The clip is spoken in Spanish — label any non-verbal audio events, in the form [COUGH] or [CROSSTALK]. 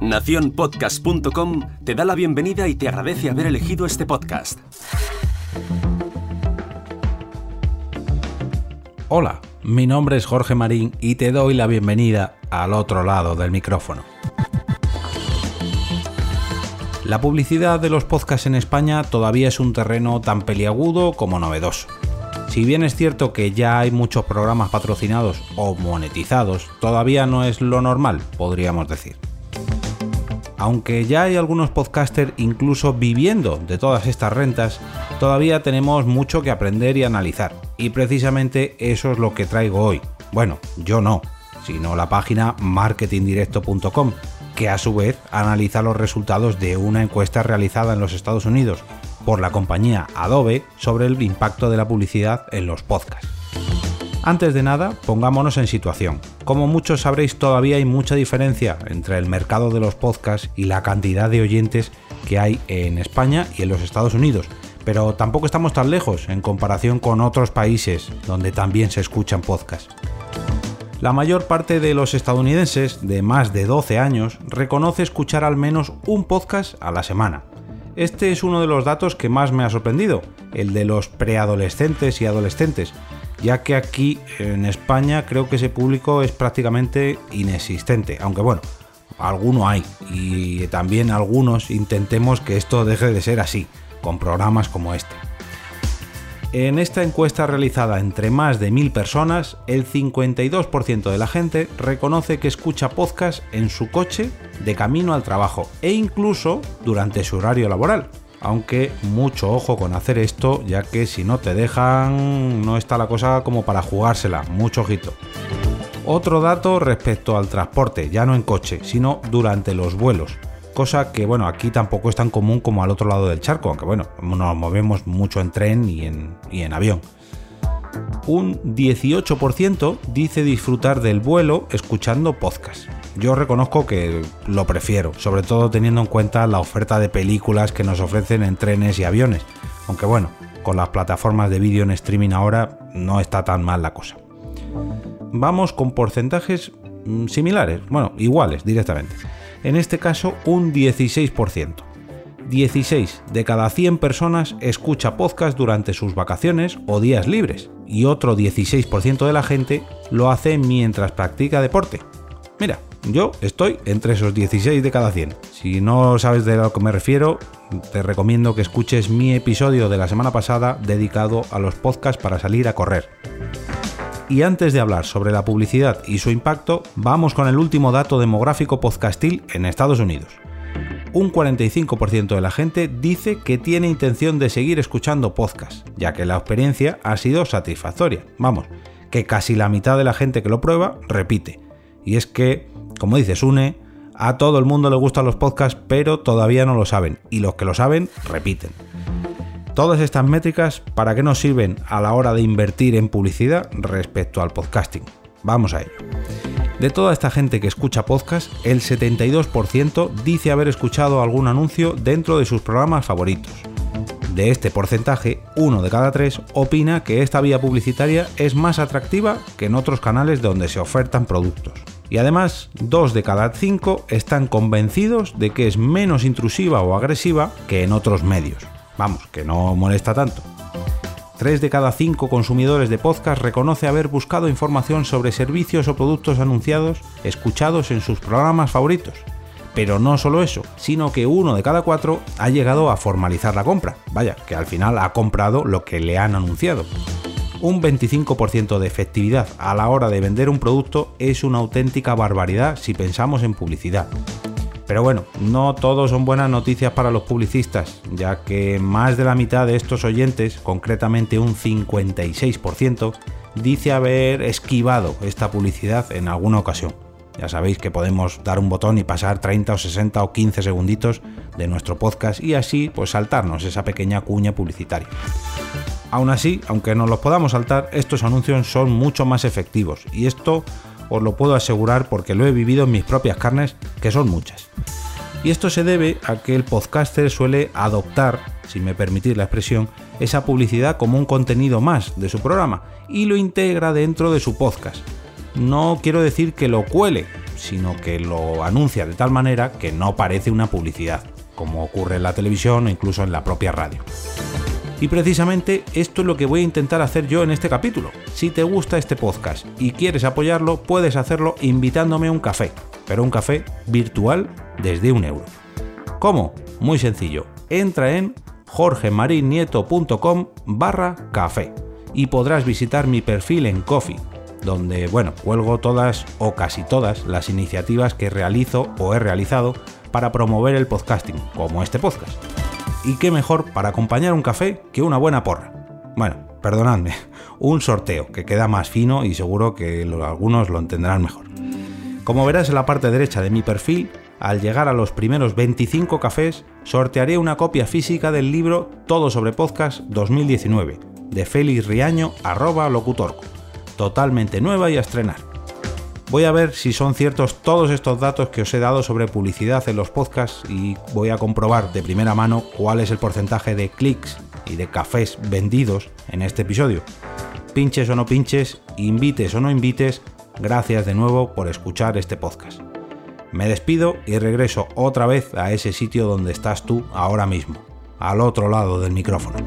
Naciónpodcast.com te da la bienvenida y te agradece haber elegido este podcast. Hola, mi nombre es Jorge Marín y te doy la bienvenida al otro lado del micrófono. La publicidad de los podcasts en España todavía es un terreno tan peliagudo como novedoso. Si bien es cierto que ya hay muchos programas patrocinados o monetizados, todavía no es lo normal, podríamos decir. Aunque ya hay algunos podcasters incluso viviendo de todas estas rentas, todavía tenemos mucho que aprender y analizar. Y precisamente eso es lo que traigo hoy. Bueno, yo no, sino la página marketingdirecto.com, que a su vez analiza los resultados de una encuesta realizada en los Estados Unidos por la compañía Adobe sobre el impacto de la publicidad en los podcasts. Antes de nada, pongámonos en situación. Como muchos sabréis, todavía hay mucha diferencia entre el mercado de los podcasts y la cantidad de oyentes que hay en España y en los Estados Unidos, pero tampoco estamos tan lejos en comparación con otros países donde también se escuchan podcasts. La mayor parte de los estadounidenses de más de 12 años reconoce escuchar al menos un podcast a la semana, este es uno de los datos que más me ha sorprendido, el de los preadolescentes y adolescentes, ya que aquí en España creo que ese público es prácticamente inexistente, aunque bueno, alguno hay y también algunos intentemos que esto deje de ser así, con programas como este. En esta encuesta realizada entre más de mil personas, el 52% de la gente reconoce que escucha podcast en su coche de camino al trabajo e incluso durante su horario laboral. Aunque mucho ojo con hacer esto, ya que si no te dejan no está la cosa como para jugársela, mucho ojito. Otro dato respecto al transporte, ya no en coche, sino durante los vuelos cosa que bueno, aquí tampoco es tan común como al otro lado del charco, aunque bueno, nos movemos mucho en tren y en, y en avión. Un 18% dice disfrutar del vuelo escuchando podcast. Yo reconozco que lo prefiero, sobre todo teniendo en cuenta la oferta de películas que nos ofrecen en trenes y aviones. Aunque bueno, con las plataformas de vídeo en streaming ahora no está tan mal la cosa. Vamos con porcentajes mm, similares, bueno, iguales directamente en este caso un 16%. 16 de cada 100 personas escucha podcast durante sus vacaciones o días libres y otro 16% de la gente lo hace mientras practica deporte. Mira, yo estoy entre esos 16 de cada 100. Si no sabes de lo que me refiero, te recomiendo que escuches mi episodio de la semana pasada dedicado a los podcasts para salir a correr. Y antes de hablar sobre la publicidad y su impacto, vamos con el último dato demográfico podcastil en Estados Unidos. Un 45% de la gente dice que tiene intención de seguir escuchando podcasts, ya que la experiencia ha sido satisfactoria. Vamos, que casi la mitad de la gente que lo prueba repite. Y es que, como dice Sune, a todo el mundo le gustan los podcasts, pero todavía no lo saben, y los que lo saben repiten. Todas estas métricas, ¿para qué nos sirven a la hora de invertir en publicidad respecto al podcasting? Vamos a ello. De toda esta gente que escucha podcast, el 72% dice haber escuchado algún anuncio dentro de sus programas favoritos. De este porcentaje, uno de cada tres opina que esta vía publicitaria es más atractiva que en otros canales donde se ofertan productos. Y además, dos de cada cinco están convencidos de que es menos intrusiva o agresiva que en otros medios. Vamos, que no molesta tanto. Tres de cada cinco consumidores de podcast reconoce haber buscado información sobre servicios o productos anunciados escuchados en sus programas favoritos. Pero no solo eso, sino que uno de cada cuatro ha llegado a formalizar la compra. Vaya, que al final ha comprado lo que le han anunciado. Un 25% de efectividad a la hora de vender un producto es una auténtica barbaridad si pensamos en publicidad. Pero bueno, no todo son buenas noticias para los publicistas, ya que más de la mitad de estos oyentes, concretamente un 56%, dice haber esquivado esta publicidad en alguna ocasión. Ya sabéis que podemos dar un botón y pasar 30 o 60 o 15 segunditos de nuestro podcast y así pues saltarnos esa pequeña cuña publicitaria. Aún así, aunque no los podamos saltar, estos anuncios son mucho más efectivos y esto os lo puedo asegurar porque lo he vivido en mis propias carnes, que son muchas. Y esto se debe a que el podcaster suele adoptar, si me permitís la expresión, esa publicidad como un contenido más de su programa y lo integra dentro de su podcast. No quiero decir que lo cuele, sino que lo anuncia de tal manera que no parece una publicidad, como ocurre en la televisión o incluso en la propia radio. Y precisamente esto es lo que voy a intentar hacer yo en este capítulo. Si te gusta este podcast y quieres apoyarlo, puedes hacerlo invitándome a un café, pero un café virtual desde un euro. ¿Cómo? Muy sencillo. Entra en jorgemarinieto.com barra café y podrás visitar mi perfil en Coffee, donde, bueno, cuelgo todas o casi todas las iniciativas que realizo o he realizado para promover el podcasting, como este podcast. Y qué mejor para acompañar un café que una buena porra. Bueno, perdonadme, [LAUGHS] un sorteo que queda más fino y seguro que algunos lo entenderán mejor. Como verás en la parte derecha de mi perfil, al llegar a los primeros 25 cafés, sortearé una copia física del libro Todo sobre Podcast 2019, de Félix Riaño, arroba locutorco, totalmente nueva y a estrenar. Voy a ver si son ciertos todos estos datos que os he dado sobre publicidad en los podcasts y voy a comprobar de primera mano cuál es el porcentaje de clics y de cafés vendidos en este episodio. Pinches o no pinches, invites o no invites, gracias de nuevo por escuchar este podcast. Me despido y regreso otra vez a ese sitio donde estás tú ahora mismo, al otro lado del micrófono.